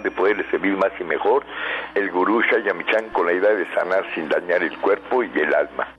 de poderles servir más y mejor, el gurú Shayamichan con la idea de sanar sin dañar el cuerpo y el alma.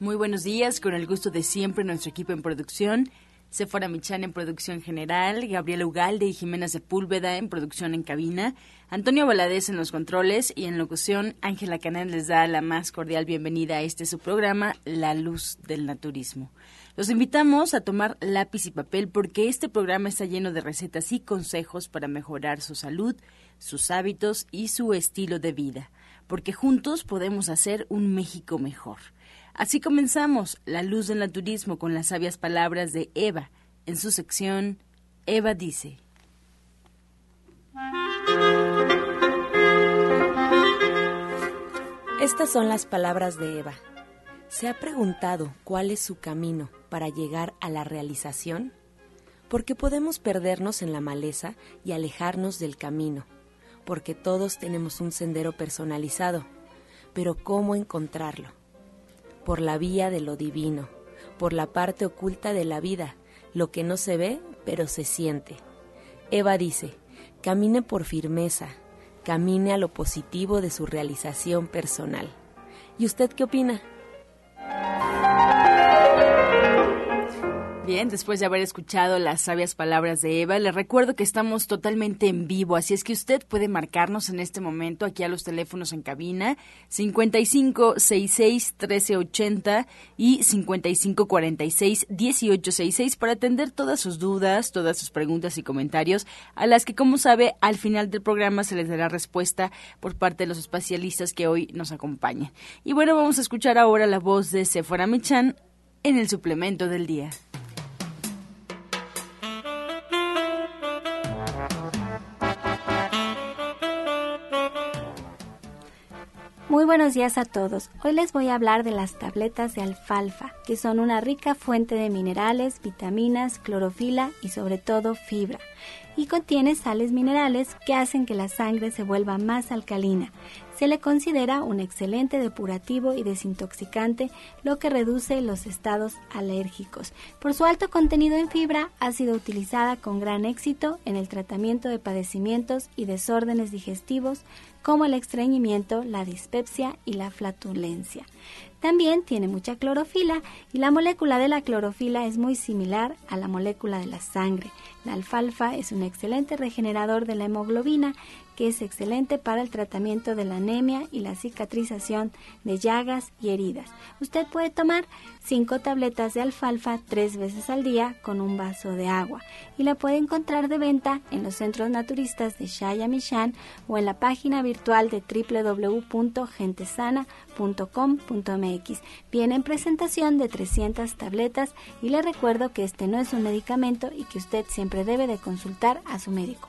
Muy buenos días, con el gusto de siempre nuestro equipo en producción. Sephora Michan en producción general, Gabriela Ugalde y Jimena Sepúlveda en producción en cabina, Antonio Valadez en los controles y en locución, Ángela Canán les da la más cordial bienvenida a este su programa, La Luz del Naturismo. Los invitamos a tomar lápiz y papel porque este programa está lleno de recetas y consejos para mejorar su salud, sus hábitos y su estilo de vida, porque juntos podemos hacer un México mejor. Así comenzamos La Luz del Naturismo con las sabias palabras de Eva en su sección Eva dice. Estas son las palabras de Eva. ¿Se ha preguntado cuál es su camino para llegar a la realización? Porque podemos perdernos en la maleza y alejarnos del camino, porque todos tenemos un sendero personalizado, pero ¿cómo encontrarlo? Por la vía de lo divino, por la parte oculta de la vida, lo que no se ve, pero se siente. Eva dice, camine por firmeza, camine a lo positivo de su realización personal. ¿Y usted qué opina? Bien, después de haber escuchado las sabias palabras de Eva, le recuerdo que estamos totalmente en vivo, así es que usted puede marcarnos en este momento aquí a los teléfonos en cabina 5566 1380 y 5546 1866 para atender todas sus dudas, todas sus preguntas y comentarios, a las que como sabe al final del programa se les dará respuesta por parte de los especialistas que hoy nos acompañan. Y bueno, vamos a escuchar ahora la voz de Sephora Michan en el suplemento del día. Buenos días a todos. Hoy les voy a hablar de las tabletas de alfalfa, que son una rica fuente de minerales, vitaminas, clorofila y sobre todo fibra. Y contiene sales minerales que hacen que la sangre se vuelva más alcalina. Se le considera un excelente depurativo y desintoxicante, lo que reduce los estados alérgicos. Por su alto contenido en fibra, ha sido utilizada con gran éxito en el tratamiento de padecimientos y desórdenes digestivos, como el estreñimiento, la dispepsia y la flatulencia. También tiene mucha clorofila y la molécula de la clorofila es muy similar a la molécula de la sangre. La alfalfa es un excelente regenerador de la hemoglobina que es excelente para el tratamiento de la anemia y la cicatrización de llagas y heridas. Usted puede tomar 5 tabletas de alfalfa tres veces al día con un vaso de agua y la puede encontrar de venta en los centros naturistas de Shayamishan o en la página virtual de www.gentesana.com.mx. Viene en presentación de 300 tabletas y le recuerdo que este no es un medicamento y que usted siempre debe de consultar a su médico.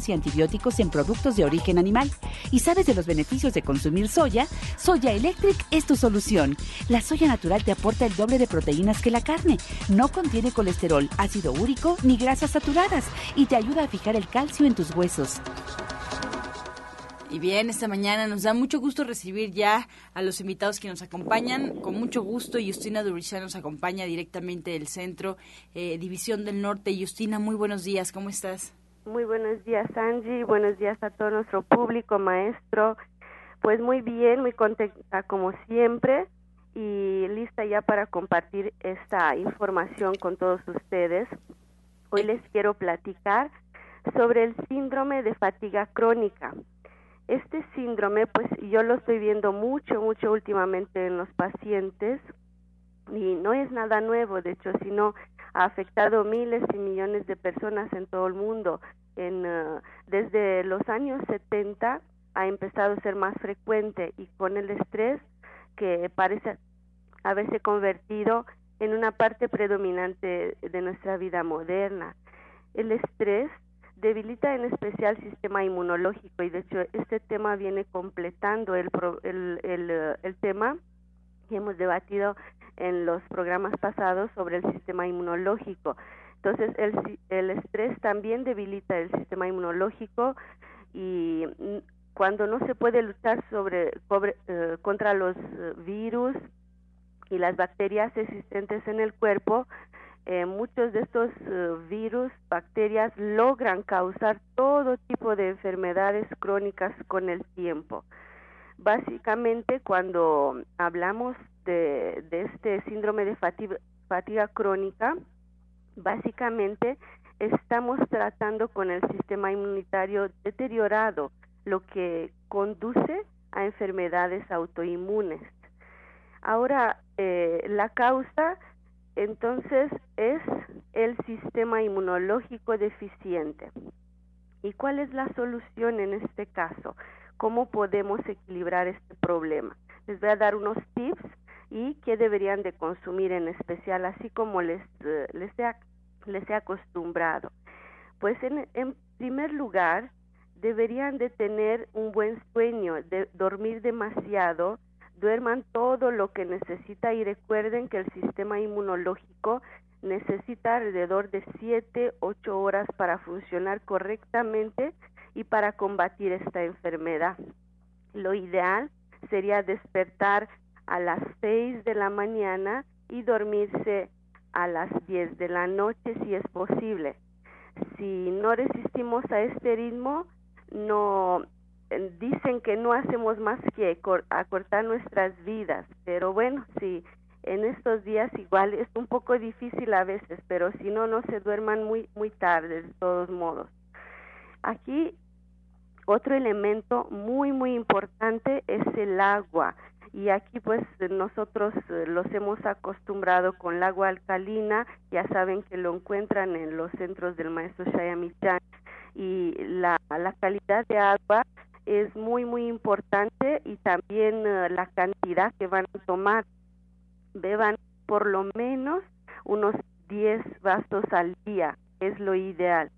y antibióticos en productos de origen animal. ¿Y sabes de los beneficios de consumir soya? Soya Electric es tu solución. La soya natural te aporta el doble de proteínas que la carne. No contiene colesterol, ácido úrico ni grasas saturadas y te ayuda a fijar el calcio en tus huesos. Y bien, esta mañana nos da mucho gusto recibir ya a los invitados que nos acompañan. Con mucho gusto, Justina Durisha nos acompaña directamente del Centro eh, División del Norte. Justina, muy buenos días, ¿cómo estás? Muy buenos días, Angie. Buenos días a todo nuestro público, maestro. Pues muy bien, muy contenta como siempre y lista ya para compartir esta información con todos ustedes. Hoy les quiero platicar sobre el síndrome de fatiga crónica. Este síndrome, pues yo lo estoy viendo mucho, mucho últimamente en los pacientes y no es nada nuevo, de hecho, sino ha afectado miles y millones de personas en todo el mundo. En, uh, desde los años 70 ha empezado a ser más frecuente y con el estrés que parece haberse convertido en una parte predominante de nuestra vida moderna. el estrés debilita en especial el sistema inmunológico y de hecho este tema viene completando el, el, el, el tema que hemos debatido en los programas pasados sobre el sistema inmunológico. Entonces, el, estrés también debilita el sistema inmunológico y cuando no se puede luchar sobre, eh, contra los eh, virus y las bacterias existentes en el cuerpo, eh, muchos de estos virus, bacterias logran causar todo tipo de enfermedades crónicas con el tiempo. Básicamente, cuando hablamos de, este síndrome de fatiga, fatiga crónica, básicamente estamos tratando con el sistema inmunitario deteriorado, lo que conduce a enfermedades autoinmunes. Ahora, eh, la causa entonces es el sistema inmunológico deficiente. ¿Y cuál es la solución en este caso? ¿Cómo podemos equilibrar este problema? Les voy a dar unos tips y qué deberían de consumir en especial, así como les, eh, les, les he acostumbrado. Pues en, en primer lugar, deberían de tener un buen sueño, de dormir demasiado, duerman todo lo que necesita y recuerden que el sistema inmunológico necesita alrededor de 7, 8 horas para funcionar correctamente y para combatir esta enfermedad. Lo ideal sería despertar a las 6 de la mañana y dormirse a las 10 de la noche si es posible. Si no resistimos a este ritmo, no dicen que no hacemos más que acortar nuestras vidas, pero bueno, sí, en estos días igual es un poco difícil a veces, pero si no, no se duerman muy, muy tarde, de todos modos. Aquí otro elemento muy, muy importante es el agua. Y aquí pues nosotros eh, los hemos acostumbrado con el agua alcalina, ya saben que lo encuentran en los centros del maestro Shayamichan y la, la calidad de agua es muy muy importante y también eh, la cantidad que van a tomar. Beban por lo menos unos 10 vasos al día, es lo ideal.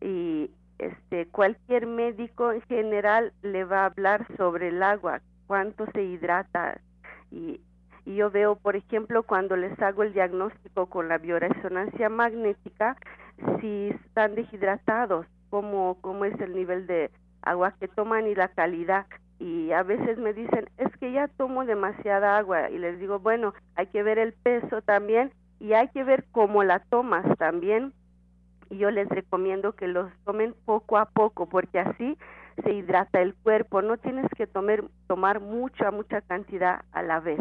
Y este cualquier médico en general le va a hablar sobre el agua, cuánto se hidrata y, y yo veo, por ejemplo, cuando les hago el diagnóstico con la bioresonancia magnética, si están deshidratados, cómo, cómo es el nivel de agua que toman y la calidad. Y a veces me dicen, es que ya tomo demasiada agua. Y les digo, bueno, hay que ver el peso también y hay que ver cómo la tomas también. Y yo les recomiendo que los tomen poco a poco, porque así se hidrata el cuerpo. No tienes que tomar, tomar mucha, mucha cantidad a la vez.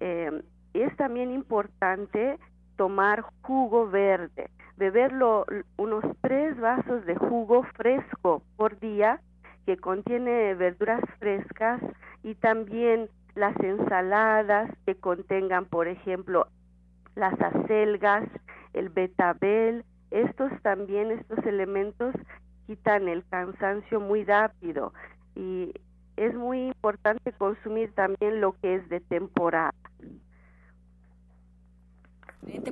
Eh, es también importante tomar jugo verde beberlo unos tres vasos de jugo fresco por día que contiene verduras frescas y también las ensaladas que contengan, por ejemplo, las acelgas, el betabel, estos también, estos elementos quitan el cansancio muy rápido. Y es muy importante consumir también lo que es de temporada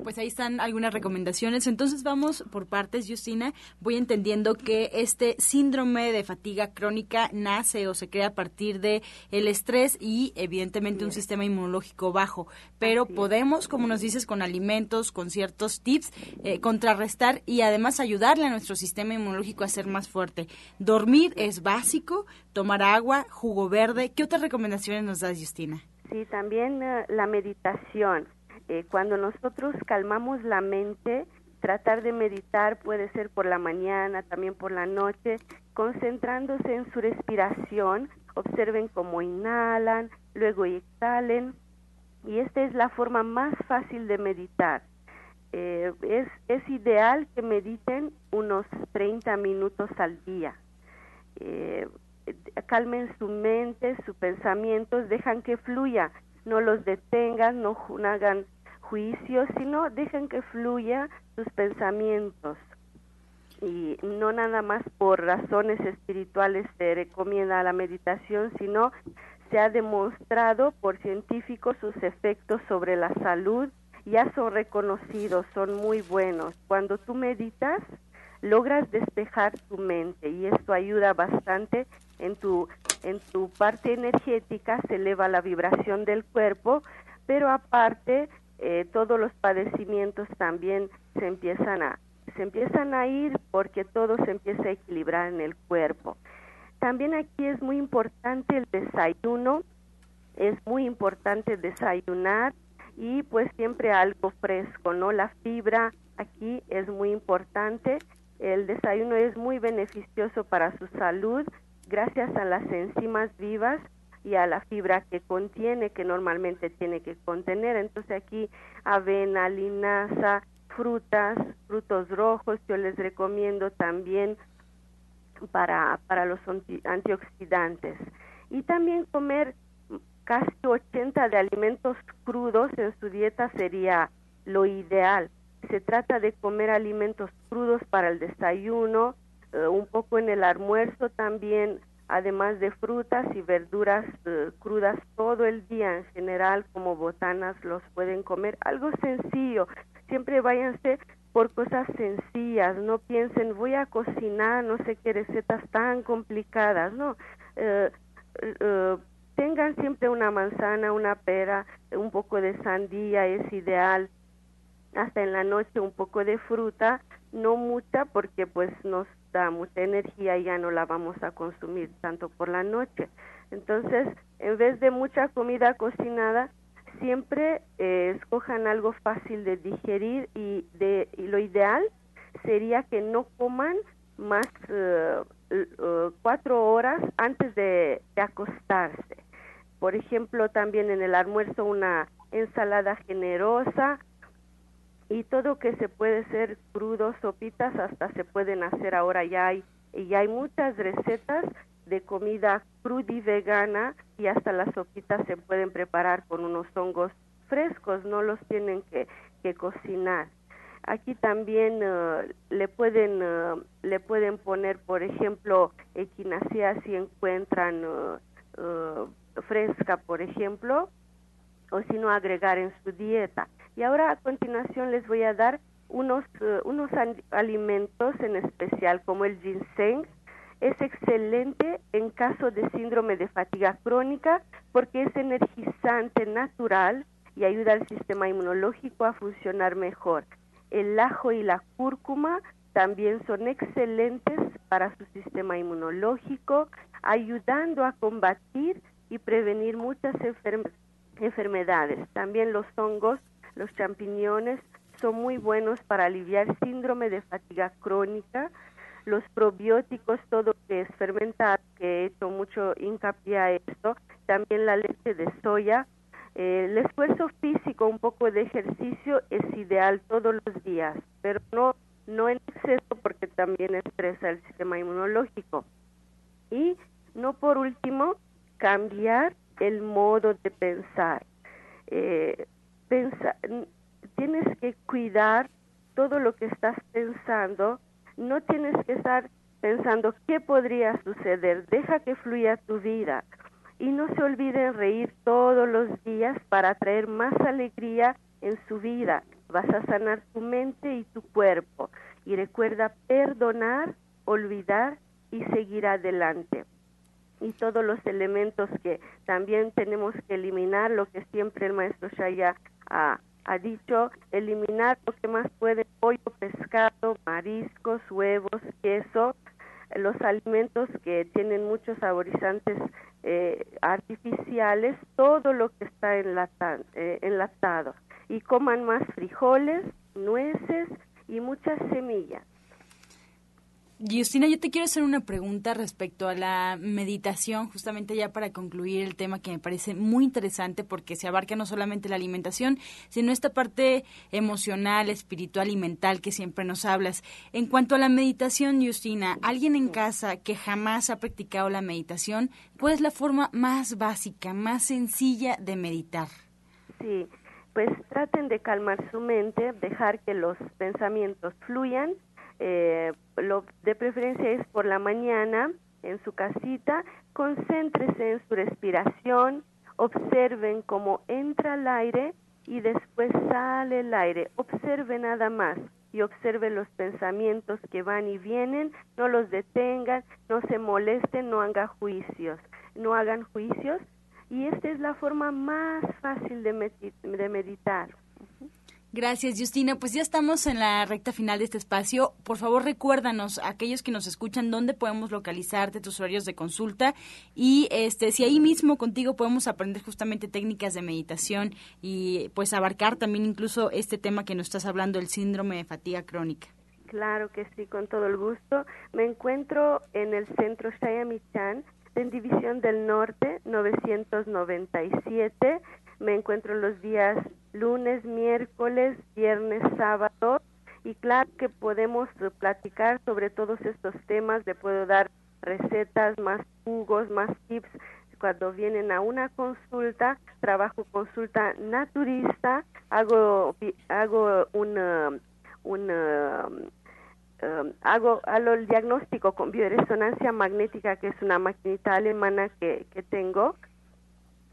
pues ahí están algunas recomendaciones. Entonces vamos por partes, Justina. Voy entendiendo que este síndrome de fatiga crónica nace o se crea a partir de el estrés y evidentemente un sistema inmunológico bajo. Pero podemos, como nos dices, con alimentos, con ciertos tips, eh, contrarrestar y además ayudarle a nuestro sistema inmunológico a ser más fuerte. Dormir es básico, tomar agua, jugo verde. ¿Qué otras recomendaciones nos das, Justina? Sí, también eh, la meditación eh, cuando nosotros calmamos la mente, tratar de meditar puede ser por la mañana, también por la noche, concentrándose en su respiración, observen cómo inhalan, luego exhalen, y esta es la forma más fácil de meditar. Eh, es, es ideal que mediten unos 30 minutos al día. Eh, calmen su mente, sus pensamientos, dejan que fluya, no los detengan, no hagan juicio, sino dejen que fluya sus pensamientos. Y no nada más por razones espirituales se recomienda la meditación, sino se ha demostrado por científicos sus efectos sobre la salud ya son reconocidos, son muy buenos. Cuando tú meditas, logras despejar tu mente y esto ayuda bastante en tu en tu parte energética se eleva la vibración del cuerpo pero aparte eh, todos los padecimientos también se empiezan a se empiezan a ir porque todo se empieza a equilibrar en el cuerpo. También aquí es muy importante el desayuno es muy importante desayunar y pues siempre algo fresco no la fibra aquí es muy importante. El desayuno es muy beneficioso para su salud gracias a las enzimas vivas y a la fibra que contiene, que normalmente tiene que contener. Entonces aquí avena, linaza, frutas, frutos rojos, yo les recomiendo también para, para los antioxidantes. Y también comer casi 80 de alimentos crudos en su dieta sería lo ideal se trata de comer alimentos crudos para el desayuno, eh, un poco en el almuerzo también, además de frutas y verduras eh, crudas todo el día en general, como botanas los pueden comer. Algo sencillo, siempre váyanse por cosas sencillas, no piensen voy a cocinar no sé qué recetas tan complicadas, no. Eh, tengan siempre una manzana, una pera, un poco de sandía es ideal hasta en la noche un poco de fruta, no mucha porque pues nos da mucha energía y ya no la vamos a consumir tanto por la noche. Entonces, en vez de mucha comida cocinada, siempre eh, escojan algo fácil de digerir y, de, y lo ideal sería que no coman más eh, eh, cuatro horas antes de acostarse. Por ejemplo, también en el almuerzo una ensalada generosa, y todo que se puede ser crudo, sopitas, hasta se pueden hacer ahora ya hay, ya hay muchas recetas de comida cruda y vegana y hasta las sopitas se pueden preparar con unos hongos frescos, no los tienen que, que cocinar. Aquí también uh, le pueden uh, le pueden poner, por ejemplo, equinacea si encuentran uh, fresca, por ejemplo, o si no agregar en su dieta. Y ahora a continuación les voy a dar unos, eh, unos alimentos en especial como el ginseng. Es excelente en caso de síndrome de fatiga crónica porque es energizante natural y ayuda al sistema inmunológico a funcionar mejor. El ajo y la cúrcuma también son excelentes para su sistema inmunológico, ayudando a combatir y prevenir muchas enfermedades. También los hongos los champiñones son muy buenos para aliviar síndrome de fatiga crónica. Los probióticos, todo que es fermentado, que he hecho mucho hincapié a esto. También la leche de soya. Eh, el esfuerzo físico, un poco de ejercicio es ideal todos los días, pero no, no en exceso porque también estresa el sistema inmunológico. Y no por último, cambiar el modo de pensar. Eh, tienes que cuidar todo lo que estás pensando, no tienes que estar pensando qué podría suceder, deja que fluya tu vida. Y no se olviden reír todos los días para traer más alegría en su vida. Vas a sanar tu mente y tu cuerpo. Y recuerda perdonar, olvidar y seguir adelante. Y todos los elementos que también tenemos que eliminar, lo que siempre el maestro Shaya ha, ha dicho, eliminar lo que más puede, pollo, pescado, mariscos, huevos, queso, los alimentos que tienen muchos saborizantes eh, artificiales, todo lo que está eh, enlatado. Y coman más frijoles, nueces y muchas semillas. Justina, yo te quiero hacer una pregunta respecto a la meditación, justamente ya para concluir el tema que me parece muy interesante porque se abarca no solamente la alimentación, sino esta parte emocional, espiritual y mental que siempre nos hablas. En cuanto a la meditación, Justina, alguien en casa que jamás ha practicado la meditación, ¿cuál es la forma más básica, más sencilla de meditar? Sí, pues traten de calmar su mente, dejar que los pensamientos fluyan eh, lo de preferencia es por la mañana en su casita, concéntrese en su respiración, observen cómo entra el aire y después sale el aire. Observe nada más y observe los pensamientos que van y vienen, no los detengan, no se molesten, no hagan juicios, no hagan juicios y esta es la forma más fácil de, meditar. Gracias, Justina. Pues ya estamos en la recta final de este espacio. Por favor, recuérdanos aquellos que nos escuchan dónde podemos localizarte, tus horarios de consulta y este si ahí mismo contigo podemos aprender justamente técnicas de meditación y pues abarcar también incluso este tema que nos estás hablando, el síndrome de fatiga crónica. Claro que sí, con todo el gusto. Me encuentro en el centro Shayamichan, en División del Norte, 997 me encuentro los días lunes, miércoles, viernes, sábado y claro que podemos platicar sobre todos estos temas, le puedo dar recetas, más jugos, más tips. Cuando vienen a una consulta, trabajo consulta naturista, hago hago una una um, hago, hago el diagnóstico con bioresonancia magnética, que es una maquinita alemana que, que tengo,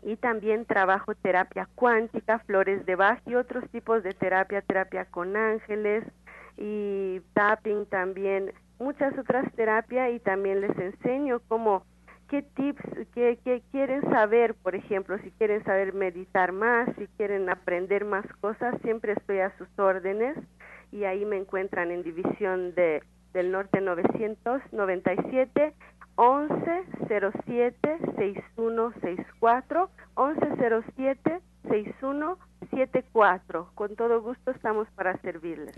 y también trabajo terapia cuántica, flores de Bach y otros tipos de terapia, terapia con ángeles y tapping también, muchas otras terapias y también les enseño cómo qué tips qué, qué quieren saber, por ejemplo, si quieren saber meditar más, si quieren aprender más cosas, siempre estoy a sus órdenes y ahí me encuentran en división de del norte 997 1107 6164 1107 6174. Con todo gusto estamos para servirles.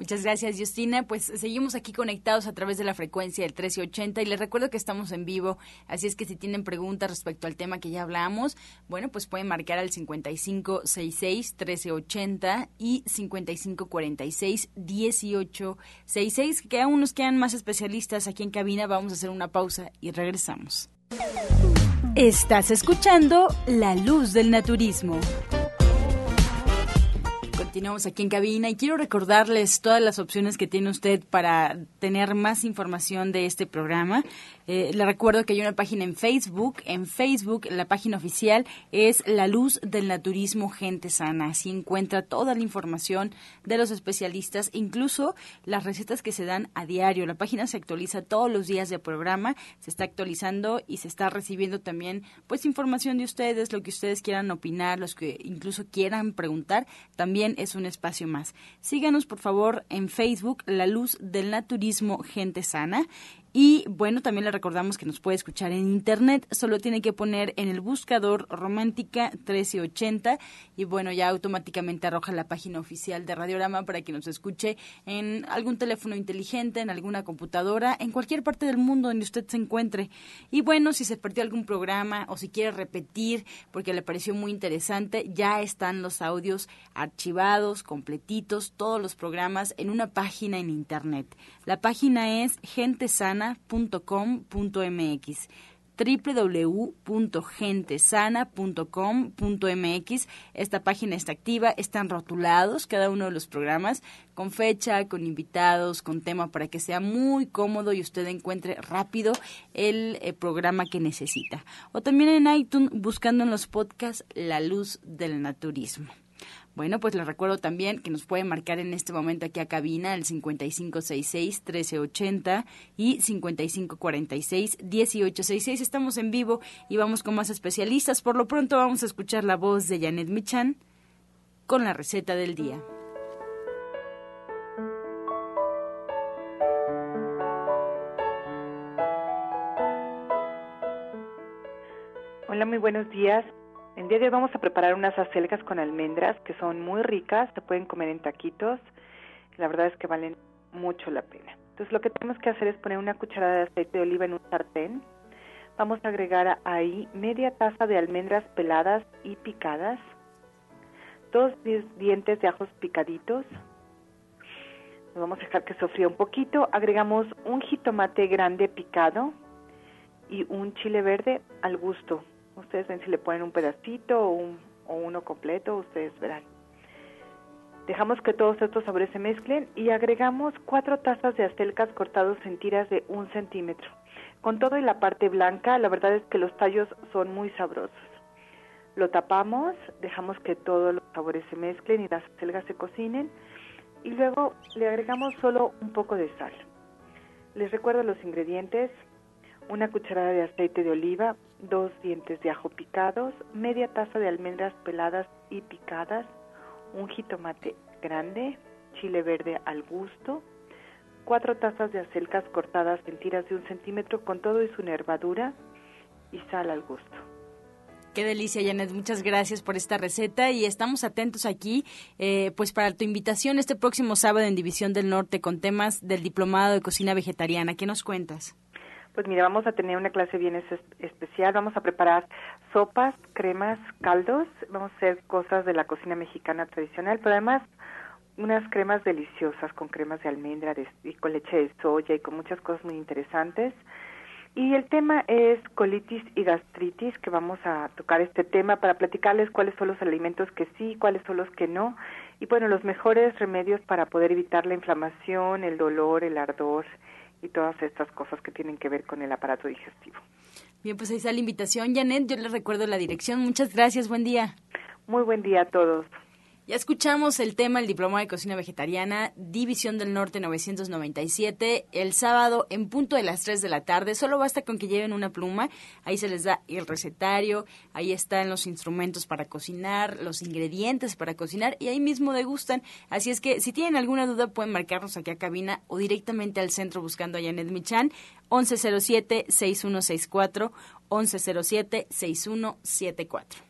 Muchas gracias, Justina. Pues seguimos aquí conectados a través de la frecuencia del 1380 y les recuerdo que estamos en vivo, así es que si tienen preguntas respecto al tema que ya hablamos, bueno, pues pueden marcar al 5566-1380 y 5546-1866, que aún nos quedan más especialistas aquí en cabina. Vamos a hacer una pausa y regresamos. Estás escuchando La Luz del Naturismo. Continuamos aquí en cabina y quiero recordarles todas las opciones que tiene usted para tener más información de este programa. Eh, le recuerdo que hay una página en Facebook. En Facebook, la página oficial es La Luz del Naturismo Gente Sana. Así encuentra toda la información de los especialistas, incluso las recetas que se dan a diario. La página se actualiza todos los días de programa, se está actualizando y se está recibiendo también pues información de ustedes, lo que ustedes quieran opinar, los que incluso quieran preguntar, también es un espacio más. Síganos por favor en Facebook, La Luz del Naturismo Gente Sana. Y bueno, también le recordamos que nos puede escuchar en internet, solo tiene que poner en el buscador Romántica 1380 y bueno, ya automáticamente arroja la página oficial de Radiorama para que nos escuche en algún teléfono inteligente, en alguna computadora, en cualquier parte del mundo donde usted se encuentre. Y bueno, si se perdió algún programa o si quiere repetir porque le pareció muy interesante, ya están los audios archivados, completitos, todos los programas en una página en internet. La página es gentesana.com.mx www.gentesana.com.mx. Esta página está activa, están rotulados cada uno de los programas con fecha, con invitados, con tema para que sea muy cómodo y usted encuentre rápido el eh, programa que necesita. O también en iTunes buscando en los podcasts La Luz del Naturismo. Bueno, pues les recuerdo también que nos puede marcar en este momento aquí a cabina el 5566-1380 y 5546-1866. Estamos en vivo y vamos con más especialistas. Por lo pronto vamos a escuchar la voz de Janet Michan con la receta del día. Hola, muy buenos días. El día de hoy vamos a preparar unas acelgas con almendras que son muy ricas, se pueden comer en taquitos, la verdad es que valen mucho la pena. Entonces lo que tenemos que hacer es poner una cucharada de aceite de oliva en un sartén. Vamos a agregar ahí media taza de almendras peladas y picadas, dos dientes de ajos picaditos. Vamos a dejar que sofría un poquito. Agregamos un jitomate grande picado y un chile verde al gusto. Ustedes ven si le ponen un pedacito o, uno completo, ustedes verán. Dejamos que todos estos sabores se mezclen y agregamos cuatro tazas de acelgas cortados en tiras de un centímetro. Con todo y la parte blanca, la verdad es que los tallos son muy sabrosos. Lo tapamos, dejamos que todos los sabores se mezclen y las acelgas se cocinen y luego le agregamos solo un poco de sal. Les recuerdo los ingredientes, una cucharada de aceite de oliva, dos dientes de ajo picados, media taza de almendras peladas y picadas, un jitomate grande, chile verde al gusto, cuatro tazas de acelgas cortadas en tiras de un centímetro con todo y su nervadura y sal al gusto. Qué delicia, Janet. Muchas gracias por esta receta y estamos atentos aquí, eh, pues para tu invitación este próximo sábado en División del Norte con temas del Diplomado de Cocina Vegetariana. ¿Qué nos cuentas? Pues mira, vamos a tener una clase bien especial. Vamos a preparar sopas, cremas, caldos. Vamos a hacer cosas de la cocina mexicana tradicional, pero además unas cremas deliciosas con cremas de almendra y con leche de soya y con muchas cosas muy interesantes. Y el tema es colitis y gastritis, que vamos a tocar este tema para platicarles cuáles son los alimentos que sí, cuáles son los que no, y bueno, los mejores remedios para poder evitar la inflamación, el dolor, el ardor y todas estas cosas que tienen que ver con el aparato digestivo. Bien, pues ahí está la invitación, Janet. Yo les recuerdo la dirección. Muchas gracias. Buen día. Muy buen día a todos. Ya escuchamos el tema, el diploma de cocina vegetariana, División del Norte 997, el sábado en punto de las 3 de la tarde. Solo basta con que lleven una pluma, ahí se les da el recetario, ahí están los instrumentos para cocinar, los ingredientes para cocinar y ahí mismo degustan. Así es que si tienen alguna duda pueden marcarnos aquí a cabina o directamente al centro buscando a Janet Michan, 1107-6164, 1107-6174.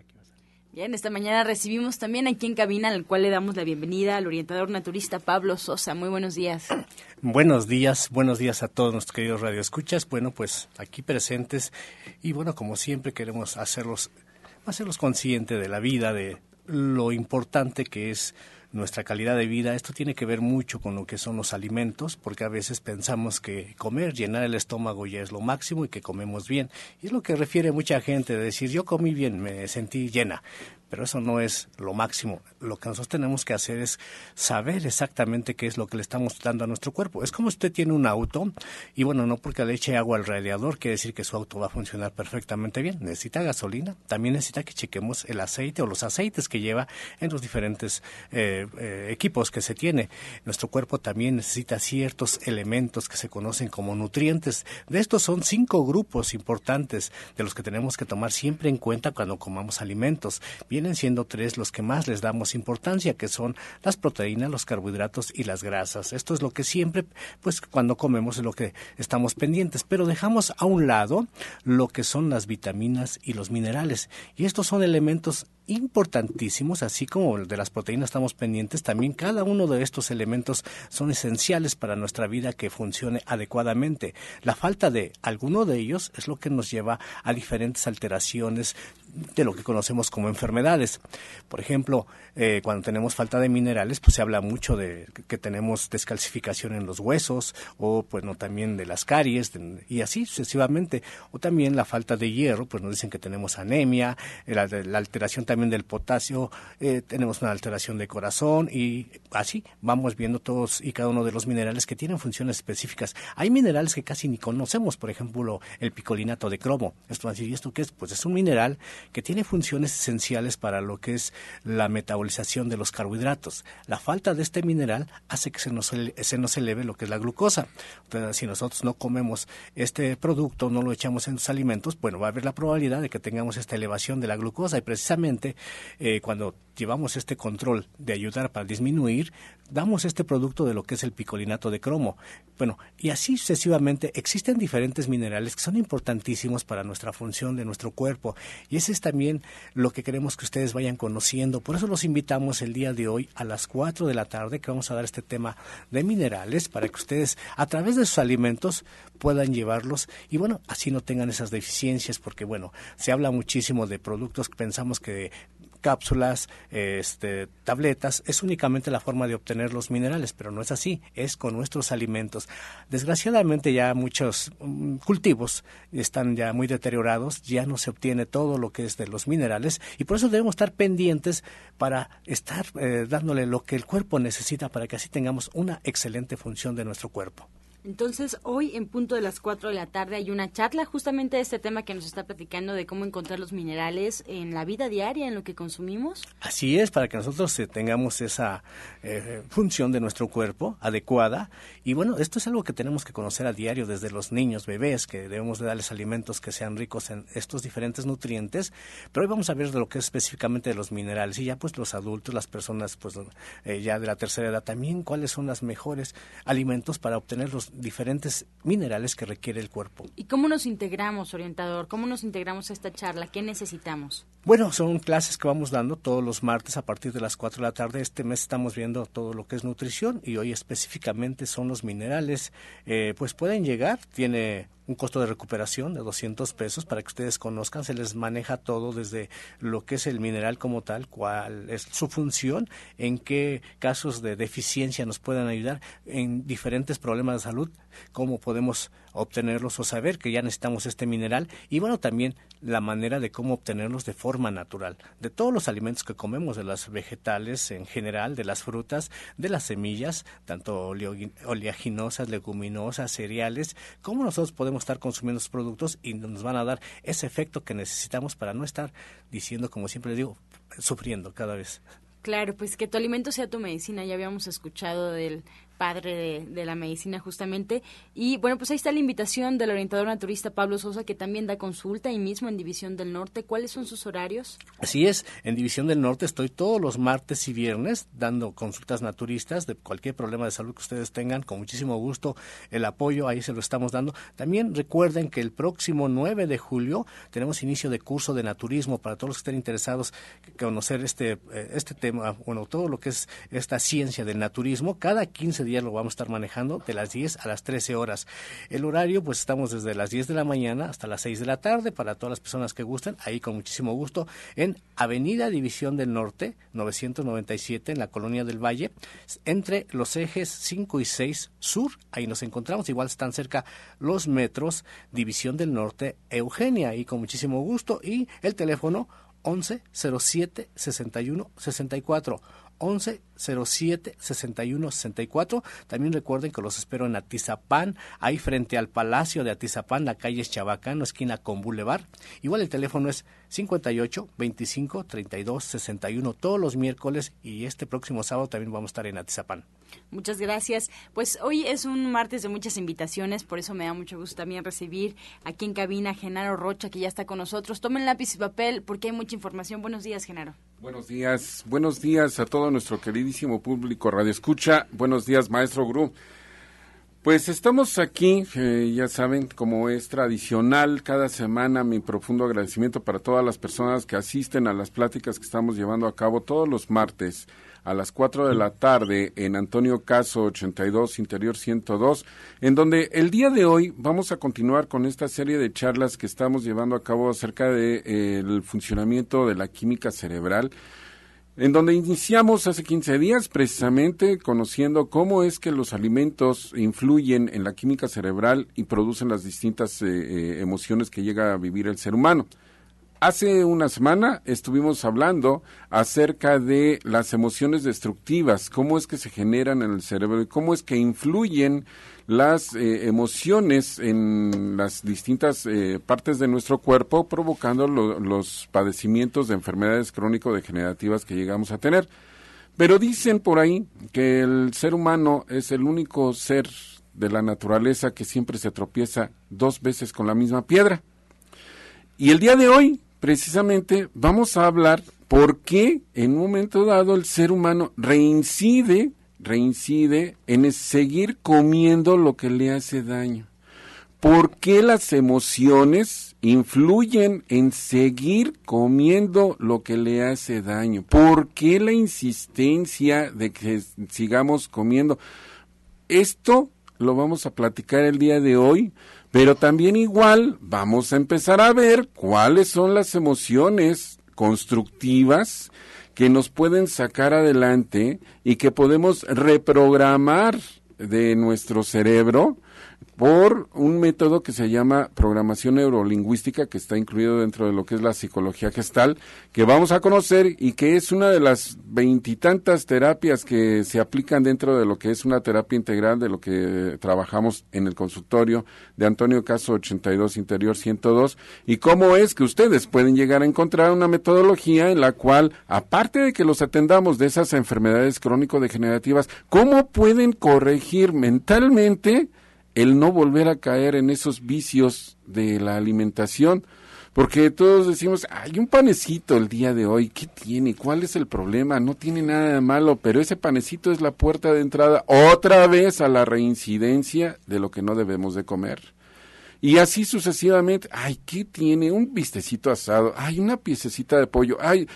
Bien, esta mañana recibimos también aquí en cabina, al cual le damos la bienvenida al orientador naturista Pablo Sosa. Muy buenos días. Buenos días, buenos días a todos nuestros queridos radioescuchas. Bueno, pues aquí presentes y bueno, como siempre queremos hacerlos, hacerlos conscientes de la vida, de lo importante que es nuestra calidad de vida. Esto tiene que ver mucho con lo que son los alimentos, porque a veces pensamos que comer, llenar el estómago ya es lo máximo y que comemos bien. Y es lo que refiere mucha gente de decir, yo comí bien, me sentí llena pero eso no es lo máximo. Lo que nosotros tenemos que hacer es saber exactamente qué es lo que le estamos dando a nuestro cuerpo. Es como usted tiene un auto y bueno, no porque le eche agua al radiador quiere decir que su auto va a funcionar perfectamente bien. Necesita gasolina, también necesita que chequemos el aceite o los aceites que lleva en los diferentes eh, eh, equipos que se tiene. Nuestro cuerpo también necesita ciertos elementos que se conocen como nutrientes. De estos son cinco grupos importantes de los que tenemos que tomar siempre en cuenta cuando comamos alimentos. Bien, siendo tres los que más les damos importancia, que son las proteínas, los carbohidratos y las grasas. Esto es lo que siempre, pues cuando comemos es lo que estamos pendientes, pero dejamos a un lado lo que son las vitaminas y los minerales. Y estos son elementos importantísimos, así como el de las proteínas estamos pendientes, también cada uno de estos elementos son esenciales para nuestra vida que funcione adecuadamente. La falta de alguno de ellos es lo que nos lleva a diferentes alteraciones de lo que conocemos como enfermedades. Por ejemplo, eh, cuando tenemos falta de minerales, pues se habla mucho de que tenemos descalcificación en los huesos o pues no también de las caries y así sucesivamente. O también la falta de hierro, pues nos dicen que tenemos anemia, la, la alteración también del potasio, eh, tenemos una alteración de corazón y así vamos viendo todos y cada uno de los minerales que tienen funciones específicas. Hay minerales que casi ni conocemos, por ejemplo, el picolinato de cromo. Esto ¿y esto qué es? Pues es un mineral que tiene funciones esenciales para lo que es la metabolización de los carbohidratos. La falta de este mineral hace que se nos, se nos eleve lo que es la glucosa. Entonces, si nosotros no comemos este producto, no lo echamos en los alimentos, bueno, va a haber la probabilidad de que tengamos esta elevación de la glucosa y precisamente eh, cuando llevamos este control de ayudar para disminuir, damos este producto de lo que es el picolinato de cromo. Bueno, y así sucesivamente existen diferentes minerales que son importantísimos para nuestra función de nuestro cuerpo y ese es también lo que queremos que ustedes vayan conociendo. Por eso los invitamos el día de hoy a las 4 de la tarde que vamos a dar este tema de minerales para que ustedes a través de sus alimentos puedan llevarlos y bueno, así no tengan esas deficiencias porque bueno, se habla muchísimo de productos que pensamos que cápsulas, este, tabletas, es únicamente la forma de obtener los minerales, pero no es así, es con nuestros alimentos. Desgraciadamente ya muchos mm, cultivos están ya muy deteriorados, ya no se obtiene todo lo que es de los minerales y por eso debemos estar pendientes para estar eh, dándole lo que el cuerpo necesita para que así tengamos una excelente función de nuestro cuerpo. Entonces, hoy en punto de las 4 de la tarde hay una charla justamente de este tema que nos está platicando de cómo encontrar los minerales en la vida diaria, en lo que consumimos. Así es, para que nosotros eh, tengamos esa eh, función de nuestro cuerpo adecuada. Y bueno, esto es algo que tenemos que conocer a diario desde los niños, bebés, que debemos de darles alimentos que sean ricos en estos diferentes nutrientes. Pero hoy vamos a ver de lo que es específicamente de los minerales. Y ya pues los adultos, las personas pues eh, ya de la tercera edad también, cuáles son los mejores alimentos para obtener los diferentes minerales que requiere el cuerpo. ¿Y cómo nos integramos, orientador? ¿Cómo nos integramos a esta charla? ¿Qué necesitamos? Bueno, son clases que vamos dando todos los martes a partir de las 4 de la tarde. Este mes estamos viendo todo lo que es nutrición y hoy específicamente son los minerales. Eh, pues pueden llegar, tiene un costo de recuperación de 200 pesos para que ustedes conozcan. Se les maneja todo desde lo que es el mineral como tal, cuál es su función, en qué casos de deficiencia nos pueden ayudar, en diferentes problemas de salud, cómo podemos obtenerlos o saber que ya necesitamos este mineral y bueno, también la manera de cómo obtenerlos de forma natural. De todos los alimentos que comemos, de las vegetales en general, de las frutas, de las semillas, tanto oleaginosas, leguminosas, cereales, cómo nosotros podemos estar consumiendo estos productos y nos van a dar ese efecto que necesitamos para no estar diciendo, como siempre les digo, sufriendo cada vez. Claro, pues que tu alimento sea tu medicina. Ya habíamos escuchado del padre de, la medicina justamente. Y bueno, pues ahí está la invitación del orientador naturista Pablo Sosa, que también da consulta ahí mismo en División del Norte. ¿Cuáles son sus horarios? Así es, en División del Norte estoy todos los martes y viernes dando consultas naturistas de cualquier problema de salud que ustedes tengan. Con muchísimo gusto el apoyo, ahí se lo estamos dando. También recuerden que el próximo 9 de julio tenemos inicio de curso de naturismo para todos los que estén interesados conocer este, eh, este tema, bueno, todo lo que es esta ciencia del naturismo. Cada 15 días lo vamos a estar manejando de las 10 a las 13 horas. El horario, pues estamos desde las 10 de la mañana hasta las 6 de la tarde para todas las personas que gusten, ahí con muchísimo gusto, en Avenida División del Norte, 997, en la Colonia del Valle, entre los ejes 5 y 6 sur, ahí nos encontramos, igual están cerca los metros, División del Norte, Eugenia, ahí con muchísimo gusto, y el teléfono 11 07 61 64 11 07 61 64. También recuerden que los espero en Atizapán, ahí frente al Palacio de Atizapán, la calle Chabacano, esquina con Boulevard. Igual el teléfono es 58 25 32 61 todos los miércoles y este próximo sábado también vamos a estar en Atizapán. Muchas gracias. Pues hoy es un martes de muchas invitaciones, por eso me da mucho gusto también recibir aquí en cabina a Genaro Rocha, que ya está con nosotros. Tomen lápiz y papel porque hay mucha información. Buenos días, Genaro. Buenos días, buenos días a todo nuestro queridísimo público Radio Escucha. Buenos días, maestro Gru. Pues estamos aquí, eh, ya saben, como es tradicional, cada semana mi profundo agradecimiento para todas las personas que asisten a las pláticas que estamos llevando a cabo todos los martes a las 4 de la tarde en Antonio Caso 82, Interior 102, en donde el día de hoy vamos a continuar con esta serie de charlas que estamos llevando a cabo acerca del de, eh, funcionamiento de la química cerebral en donde iniciamos hace 15 días precisamente conociendo cómo es que los alimentos influyen en la química cerebral y producen las distintas eh, eh, emociones que llega a vivir el ser humano. Hace una semana estuvimos hablando acerca de las emociones destructivas, cómo es que se generan en el cerebro y cómo es que influyen las eh, emociones en las distintas eh, partes de nuestro cuerpo, provocando los padecimientos de enfermedades crónico-degenerativas que llegamos a tener. Pero dicen por ahí que el ser humano es el único ser de la naturaleza que siempre se tropieza dos veces con la misma piedra. Y el día de hoy precisamente vamos a hablar por qué en un momento dado el ser humano reincide, reincide en seguir comiendo lo que le hace daño. ¿Por qué las emociones influyen en seguir comiendo lo que le hace daño? ¿Por qué la insistencia de que sigamos comiendo? Esto lo vamos a platicar el día de hoy pero también igual vamos a empezar a ver cuáles son las emociones constructivas que nos pueden sacar adelante y que podemos reprogramar de nuestro cerebro por un método que se llama programación neurolingüística, que está incluido dentro de lo que es la psicología gestal, que vamos a conocer y que es una de las veintitantas terapias que se aplican dentro de lo que es una terapia integral de lo que trabajamos en el consultorio de Antonio Caso 82 Interior 102 y cómo es que ustedes pueden llegar a encontrar una metodología en la cual, aparte de que los atendamos de esas enfermedades crónico-degenerativas, cómo pueden corregir mentalmente el no volver a caer en esos vicios de la alimentación. Porque todos decimos, hay un panecito el día de hoy, ¿qué tiene? ¿Cuál es el problema? No tiene nada de malo, pero ese panecito es la puerta de entrada otra vez a la reincidencia de lo que no debemos de comer. Y así sucesivamente, ay, ¿qué tiene? Un vistecito asado, ay, una piececita de pollo, ay,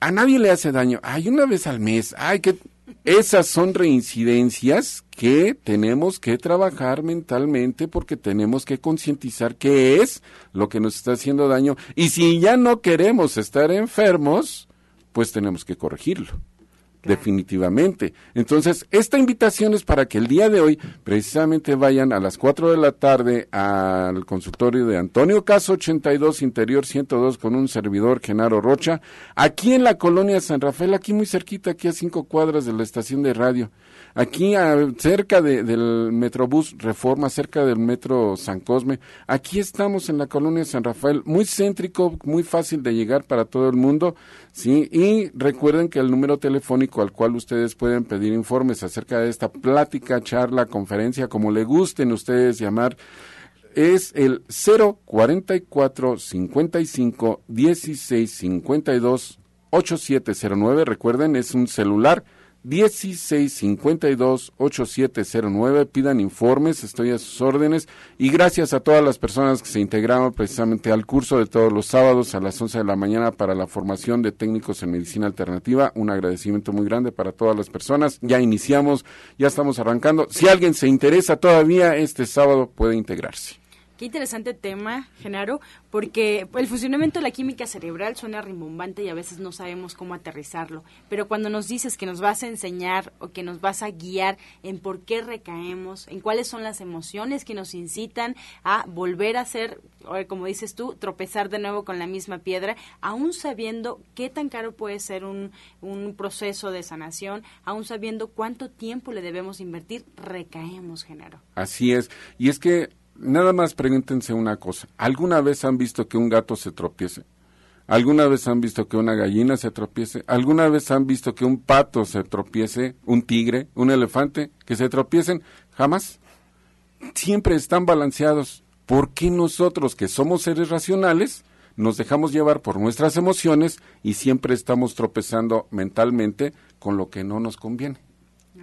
a nadie le hace daño, ay, una vez al mes, ay, que esas son reincidencias que tenemos que trabajar mentalmente porque tenemos que concientizar qué es lo que nos está haciendo daño. Y si ya no queremos estar enfermos, pues tenemos que corregirlo definitivamente. Entonces, esta invitación es para que el día de hoy precisamente vayan a las 4 de la tarde al consultorio de Antonio Caso 82, Interior 102, con un servidor, Genaro Rocha, aquí en la colonia San Rafael, aquí muy cerquita, aquí a cinco cuadras de la estación de radio. Aquí cerca del Metrobús Reforma, cerca del Metro San Cosme, aquí estamos en la colonia San Rafael, muy céntrico, muy fácil de llegar para todo el mundo, ¿sí? Y recuerden que el número telefónico al cual ustedes pueden pedir informes acerca de esta plática, charla, conferencia, como le gusten ustedes llamar, es el 044 55 16 52 8709. Recuerden, es un celular 1652-8709. Pidan informes, estoy a sus órdenes. Y gracias a todas las personas que se integraron precisamente al curso de todos los sábados a las 11 de la mañana para la formación de técnicos en medicina alternativa. Un agradecimiento muy grande para todas las personas. Ya iniciamos, ya estamos arrancando. Si alguien se interesa todavía, este sábado puede integrarse. Qué interesante tema, Genaro, porque el funcionamiento de la química cerebral suena rimbombante y a veces no sabemos cómo aterrizarlo. Pero cuando nos dices que nos vas a enseñar o que nos vas a guiar en por qué recaemos, en cuáles son las emociones que nos incitan a volver a hacer, como dices tú, tropezar de nuevo con la misma piedra, aún sabiendo qué tan caro puede ser un, un proceso de sanación, aún sabiendo cuánto tiempo le debemos invertir, recaemos, Genaro. Así es. Y es que nada más pregúntense una cosa. ¿Alguna vez han visto que un gato se tropiece? ¿Alguna vez han visto que una gallina se tropiece? ¿Alguna vez han visto que un pato se tropiece? ¿Un tigre? ¿Un elefante? ¿Que se tropiecen? Jamás. Siempre están balanceados. ¿Por qué nosotros, que somos seres racionales, nos dejamos llevar por nuestras emociones y siempre estamos tropezando mentalmente con lo que no nos conviene?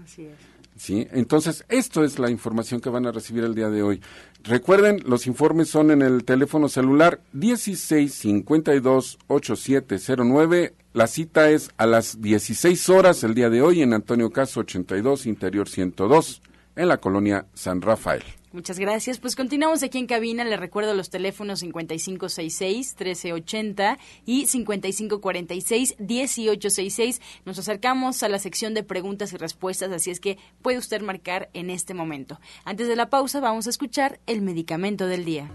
Así es. ¿Sí? Entonces, esto es la información que van a recibir el día de hoy. Recuerden, los informes son en el teléfono celular 1652-8709. La cita es a las 16 horas el día de hoy en Antonio Caso 82, Interior 102, en la colonia San Rafael. Muchas gracias. Pues continuamos aquí en cabina. Le recuerdo los teléfonos 5566-1380 y 5546-1866. Nos acercamos a la sección de preguntas y respuestas, así es que puede usted marcar en este momento. Antes de la pausa, vamos a escuchar el medicamento del día.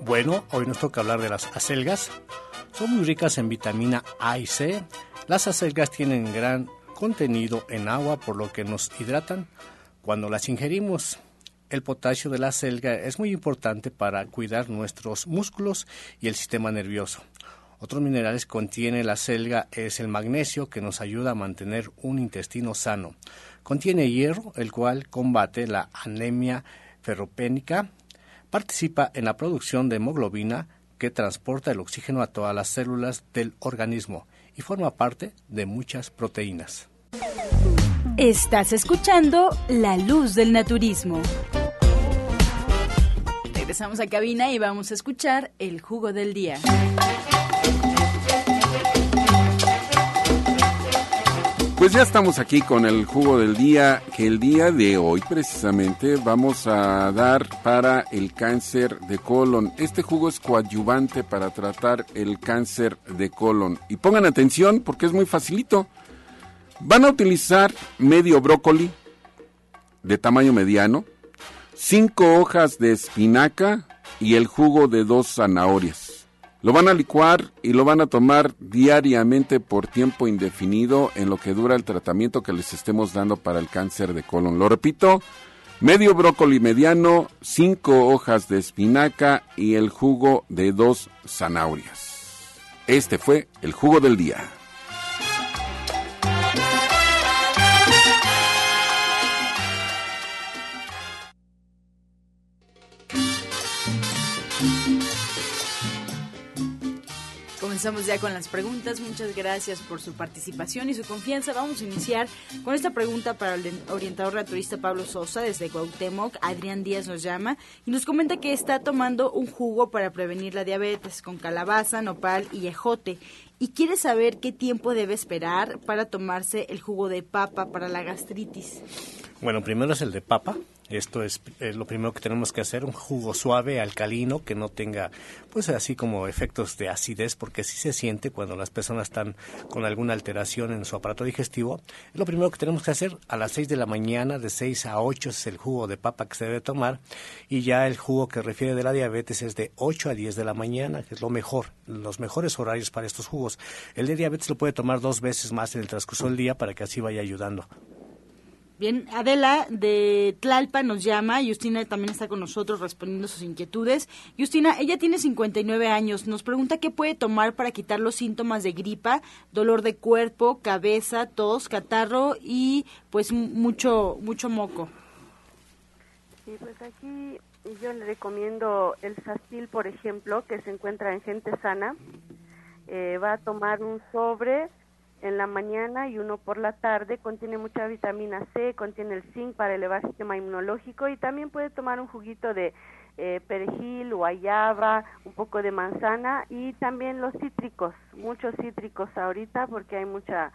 Bueno, hoy nos toca hablar de las acelgas. Son muy ricas en vitamina A y C. Las acelgas tienen gran contenido en agua por lo que nos hidratan cuando las ingerimos. El potasio de la selga es muy importante para cuidar nuestros músculos y el sistema nervioso. Otros minerales que contiene la selga es el magnesio que nos ayuda a mantener un intestino sano. Contiene hierro, el cual combate la anemia ferropénica. Participa en la producción de hemoglobina que transporta el oxígeno a todas las células del organismo y forma parte de muchas proteínas. Estás escuchando La Luz del Naturismo. Regresamos a cabina y vamos a escuchar el jugo del día. Pues ya estamos aquí con el jugo del día, que el día de hoy precisamente vamos a dar para el cáncer de colon. Este jugo es coadyuvante para tratar el cáncer de colon. Y pongan atención porque es muy facilito. Van a utilizar medio brócoli de tamaño mediano, cinco hojas de espinaca y el jugo de dos zanahorias. Lo van a licuar y lo van a tomar diariamente por tiempo indefinido en lo que dura el tratamiento que les estemos dando para el cáncer de colon. Lo repito, medio brócoli mediano, cinco hojas de espinaca y el jugo de dos zanahorias. Este fue el jugo del día. Comenzamos ya con las preguntas. Muchas gracias por su participación y su confianza. Vamos a iniciar con esta pregunta para el orientador naturista Pablo Sosa desde Cuauhtémoc. Adrián Díaz nos llama y nos comenta que está tomando un jugo para prevenir la diabetes con calabaza, nopal y ejote y quiere saber qué tiempo debe esperar para tomarse el jugo de papa para la gastritis. Bueno, primero es el de papa, esto es, lo primero que tenemos que hacer, un jugo suave, alcalino, que no tenga, pues así como efectos de acidez, porque sí se siente cuando las personas están con alguna alteración en su aparato digestivo. Es lo primero que tenemos que hacer a las 6 de la mañana, de 6 a 8 es el jugo de papa que se debe tomar, y ya el jugo que refiere de la diabetes es de 8 a 10 de la mañana, que es lo mejor, los mejores horarios para estos jugos. El de diabetes lo puede tomar dos veces más en el transcurso del día para que así vaya ayudando. Bien, Adela de Tlalpa nos llama, Justina también está con nosotros respondiendo sus inquietudes. Justina, ella tiene 59 años, nos pregunta qué puede tomar para quitar los síntomas de gripa, dolor de cuerpo, cabeza, tos, catarro y pues mucho mucho moco. Sí, pues aquí yo le recomiendo el sastil, por ejemplo, que se encuentra en gente sana. Eh, va a tomar un sobre en la mañana y uno por la tarde. Contiene mucha vitamina C, contiene el zinc para elevar el sistema inmunológico y también puede tomar un juguito de eh, perejil, guayaba, un poco de manzana y también los cítricos, muchos cítricos ahorita porque hay mucha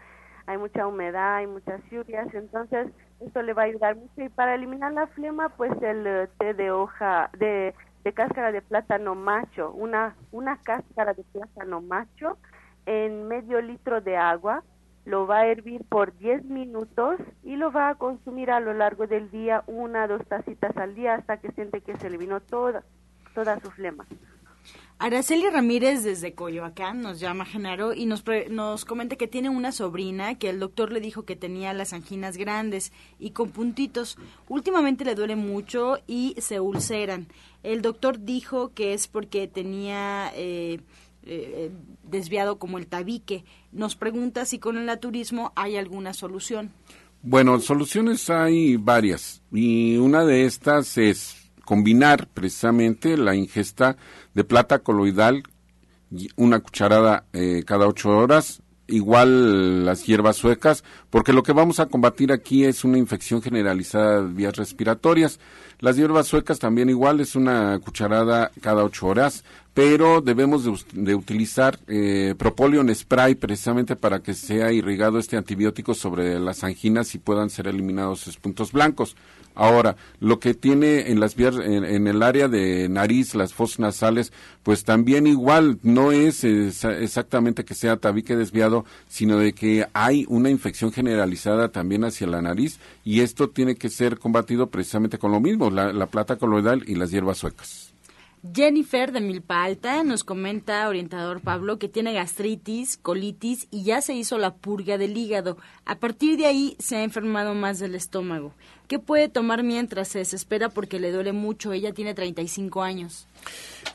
hay mucha humedad, hay muchas lluvias, entonces esto le va a ayudar mucho y para eliminar la flema pues el eh, té de hoja de, de cáscara de plátano macho, una una cáscara de plátano macho en medio litro de agua, lo va a hervir por 10 minutos y lo va a consumir a lo largo del día una dos tacitas al día hasta que siente que se eliminó toda, toda su flema. Araceli Ramírez desde Coyoacán nos llama Genaro y nos, nos comenta que tiene una sobrina que el doctor le dijo que tenía las anginas grandes y con puntitos. Últimamente le duele mucho y se ulceran. El doctor dijo que es porque tenía... Eh, eh, desviado como el tabique. Nos pregunta si con el naturismo hay alguna solución. Bueno, soluciones hay varias y una de estas es combinar precisamente la ingesta de plata coloidal, una cucharada eh, cada ocho horas, igual las hierbas suecas, porque lo que vamos a combatir aquí es una infección generalizada de vías respiratorias. Las hierbas suecas también igual es una cucharada cada ocho horas pero debemos de, utilizar eh, propóleo en spray precisamente para que sea irrigado este antibiótico sobre las anginas y puedan ser eliminados esos puntos blancos. Ahora, lo que tiene en las vías, en, el área de nariz, las fosas nasales, pues también igual no es exactamente que sea tabique desviado, sino de que hay una infección generalizada también hacia la nariz y esto tiene que ser combatido precisamente con lo mismo, la plata coloidal y las hierbas suecas. Jennifer de Milpa Alta nos comenta, orientador Pablo, que tiene gastritis, colitis y ya se hizo la purga del hígado. A partir de ahí se ha enfermado más del estómago. ¿Qué puede tomar mientras se desespera porque le duele mucho? Ella tiene 35 años.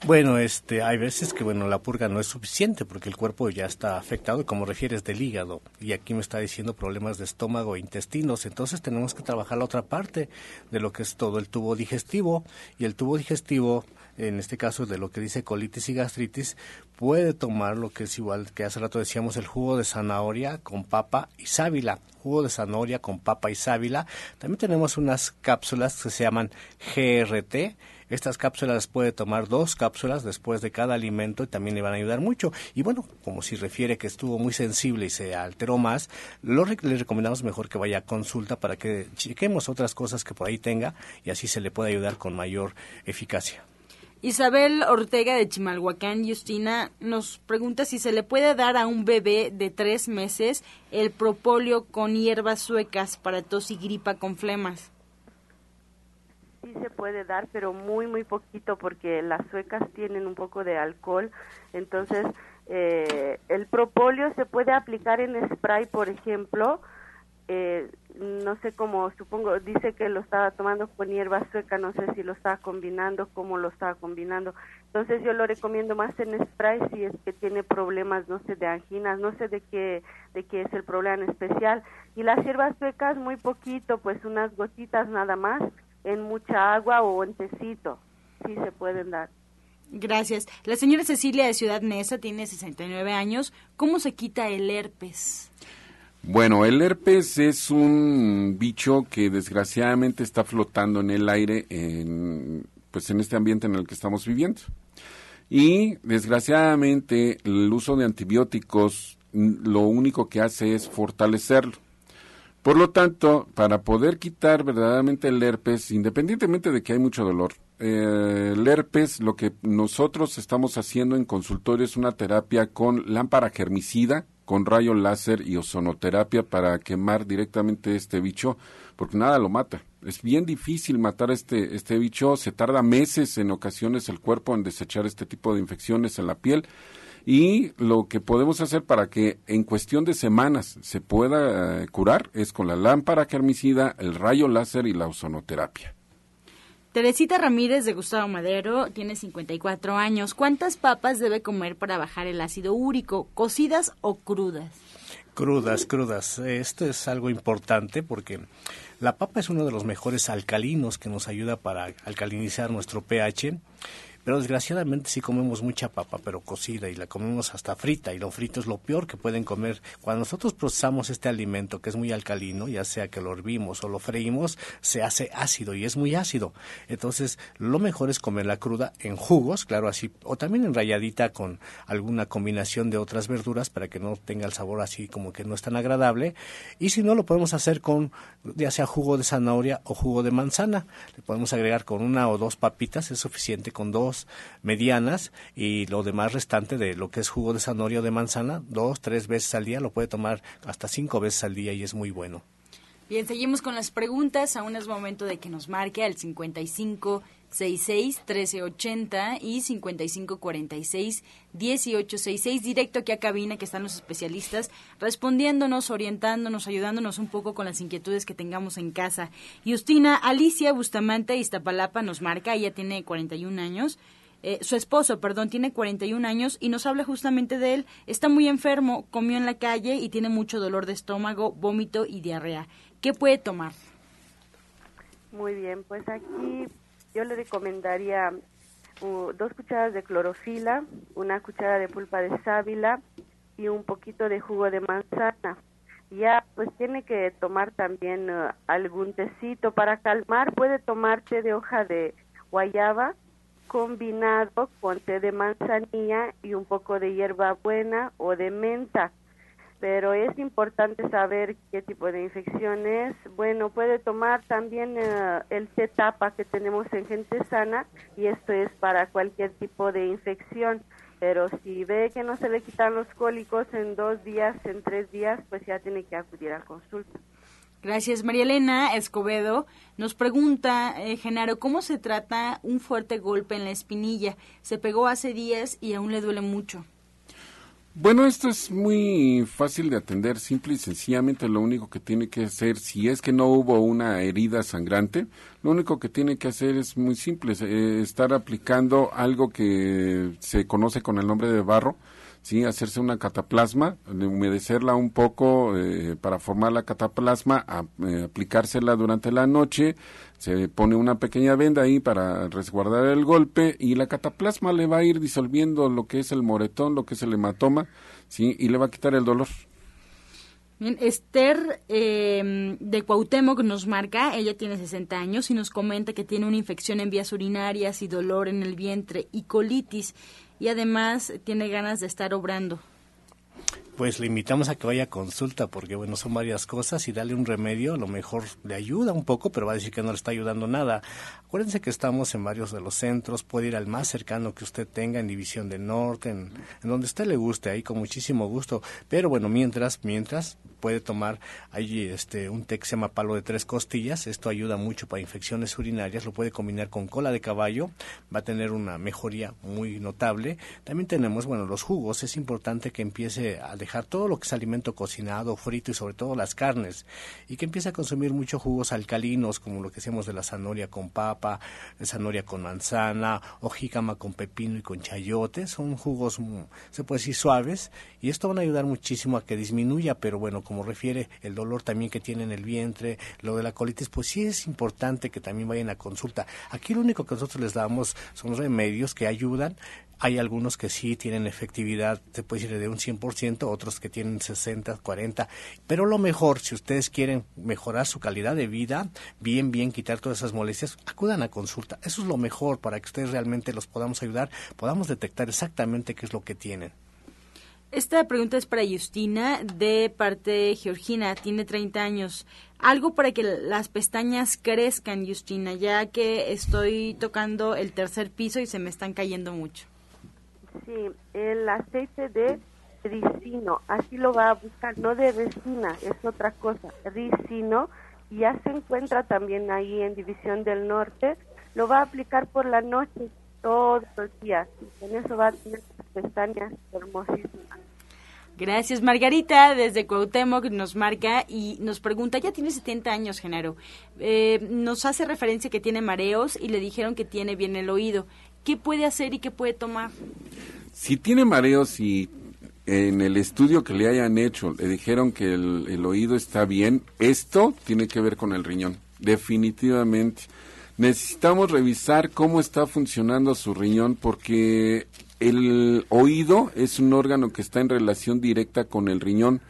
Bueno, este, hay veces que bueno la purga no es suficiente porque el cuerpo ya está afectado, como refieres del hígado, y aquí me está diciendo problemas de estómago e intestinos, entonces tenemos que trabajar la otra parte de lo que es todo el tubo digestivo, y el tubo digestivo en este caso de lo que dice colitis y gastritis, puede tomar lo que es igual que hace rato decíamos el jugo de zanahoria con papa y sábila, jugo de zanahoria con papa y sábila. También tenemos unas cápsulas que se llaman GRT. Estas cápsulas puede tomar dos cápsulas después de cada alimento y también le van a ayudar mucho. Y bueno, como si refiere que estuvo muy sensible y se alteró más, lo le recomendamos mejor que vaya a consulta para que chequemos otras cosas que por ahí tenga y así se le pueda ayudar con mayor eficacia. Isabel Ortega de Chimalhuacán, Justina, nos pregunta si se le puede dar a un bebé de tres meses el propóleo con hierbas suecas para tos y gripa con flemas. Sí se puede dar, pero muy, muy poquito porque las suecas tienen un poco de alcohol. Entonces, eh, el propóleo se puede aplicar en spray, por ejemplo, eh, no sé cómo, supongo, dice que lo estaba tomando con hierba sueca, no sé si lo estaba combinando, cómo lo estaba combinando. Entonces yo lo recomiendo más en spray si es que tiene problemas, no sé, de anginas, no sé de qué, de qué es el problema en especial. Y las hierbas suecas muy poquito, pues unas gotitas nada más, en mucha agua o en tecito, sí se pueden dar. Gracias. La señora Cecilia de Ciudad Neza tiene 69 años. ¿Cómo se quita el herpes? Bueno, el herpes es un bicho que desgraciadamente está flotando en el aire en, pues en este ambiente en el que estamos viviendo. Y desgraciadamente el uso de antibióticos lo único que hace es fortalecerlo. Por lo tanto, para poder quitar verdaderamente el herpes, independientemente de que hay mucho dolor, eh, el herpes, lo que nosotros estamos haciendo en consultorio es una terapia con lámpara germicida, con rayo láser y ozonoterapia para quemar directamente este bicho, porque nada lo mata. Es bien difícil matar este, este bicho, se tarda meses en ocasiones el cuerpo en desechar este tipo de infecciones en la piel y lo que podemos hacer para que en cuestión de semanas se pueda eh, curar es con la lámpara germicida, el rayo láser y la ozonoterapia. Teresita Ramírez de Gustavo Madero tiene 54 años. ¿Cuántas papas debe comer para bajar el ácido úrico, cocidas o crudas? Crudas, crudas. Esto es algo importante porque la papa es uno de los mejores alcalinos que nos ayuda para alcalinizar nuestro pH pero desgraciadamente si comemos mucha papa, pero cocida y la comemos hasta frita y lo frito es lo peor que pueden comer. Cuando nosotros procesamos este alimento que es muy alcalino, ya sea que lo hervimos o lo freímos, se hace ácido y es muy ácido. Entonces, lo mejor es comerla cruda en jugos, claro, así, o también en rayadita con alguna combinación de otras verduras para que no tenga el sabor así como que no es tan agradable. Y si no, lo podemos hacer con ya sea jugo de zanahoria o jugo de manzana. Le podemos agregar con una o dos papitas, es suficiente con dos medianas y lo demás restante de lo que es jugo de zanahoria o de manzana, dos, tres veces al día, lo puede tomar hasta cinco veces al día y es muy bueno. Bien, seguimos con las preguntas. Aún es momento de que nos marque al 55 66 1380 y 55 46 1866 directo aquí a cabina que están los especialistas respondiéndonos, orientándonos, ayudándonos un poco con las inquietudes que tengamos en casa. Justina Alicia Bustamante Iztapalapa nos marca, ella tiene 41 años. Eh, su esposo, perdón, tiene 41 años y nos habla justamente de él. Está muy enfermo, comió en la calle y tiene mucho dolor de estómago, vómito y diarrea. ¿Qué puede tomar? Muy bien, pues aquí yo le recomendaría uh, dos cucharadas de clorofila, una cucharada de pulpa de sábila y un poquito de jugo de manzana. Ya, pues tiene que tomar también uh, algún tecito para calmar. Puede tomar té de hoja de guayaba combinado con té de manzanilla y un poco de hierba buena o de menta pero es importante saber qué tipo de infección es. Bueno, puede tomar también eh, el C-tapa que tenemos en gente sana y esto es para cualquier tipo de infección. Pero si ve que no se le quitan los cólicos en dos días, en tres días, pues ya tiene que acudir a consulta. Gracias. María Elena Escobedo nos pregunta, eh, Genaro, ¿cómo se trata un fuerte golpe en la espinilla? Se pegó hace días y aún le duele mucho. Bueno, esto es muy fácil de atender, simple y sencillamente. Lo único que tiene que hacer, si es que no hubo una herida sangrante, lo único que tiene que hacer es muy simple, eh, estar aplicando algo que se conoce con el nombre de barro, sí, hacerse una cataplasma, humedecerla un poco eh, para formar la cataplasma, eh, aplicársela durante la noche, se pone una pequeña venda ahí para resguardar el golpe y la cataplasma le va a ir disolviendo lo que es el moretón, lo que es el hematoma, sí, y le va a quitar el dolor. Bien, Esther eh, de Cuauhtémoc nos marca, ella tiene 60 años y nos comenta que tiene una infección en vías urinarias y dolor en el vientre y colitis y además tiene ganas de estar obrando pues le invitamos a que vaya a consulta porque bueno son varias cosas y darle un remedio a lo mejor le ayuda un poco pero va a decir que no le está ayudando nada. Acuérdense que estamos en varios de los centros puede ir al más cercano que usted tenga en División del Norte en, en donde usted le guste ahí con muchísimo gusto. Pero bueno mientras mientras puede tomar ahí este un té que se llama palo de tres costillas esto ayuda mucho para infecciones urinarias lo puede combinar con cola de caballo va a tener una mejoría muy notable. También tenemos bueno los jugos es importante que empiece a dejar todo lo que es alimento cocinado, frito y sobre todo las carnes, y que empiece a consumir muchos jugos alcalinos, como lo que hacemos de la zanahoria con papa, de zanahoria con manzana, o con pepino y con chayote, son jugos, mm, se puede decir, suaves, y esto van a ayudar muchísimo a que disminuya, pero bueno, como refiere el dolor también que tiene en el vientre, lo de la colitis, pues sí es importante que también vayan a consulta. Aquí lo único que nosotros les damos son remedios que ayudan, hay algunos que sí tienen efectividad, se puede decir de un 100%, otros que tienen 60, 40, pero lo mejor, si ustedes quieren mejorar su calidad de vida, bien, bien, quitar todas esas molestias, acudan a consulta. Eso es lo mejor para que ustedes realmente los podamos ayudar, podamos detectar exactamente qué es lo que tienen. Esta pregunta es para Justina de parte de Georgina, tiene 30 años. Algo para que las pestañas crezcan, Justina, ya que estoy tocando el tercer piso y se me están cayendo mucho. Sí, el aceite de ricino, así lo va a buscar, no de resina, es otra cosa, ricino, ya se encuentra también ahí en División del Norte, lo va a aplicar por la noche todos los días, y con eso va a tener pestañas hermosísimas. Gracias, Margarita, desde Cuauhtémoc nos marca y nos pregunta, ya tiene 70 años, Genaro, eh, nos hace referencia que tiene mareos y le dijeron que tiene bien el oído. ¿Qué puede hacer y qué puede tomar? Si tiene mareos y en el estudio que le hayan hecho le dijeron que el, oído está bien, esto tiene que ver con el riñón, definitivamente. Necesitamos revisar cómo está funcionando su riñón porque el oído es un órgano que está en relación directa con el riñón.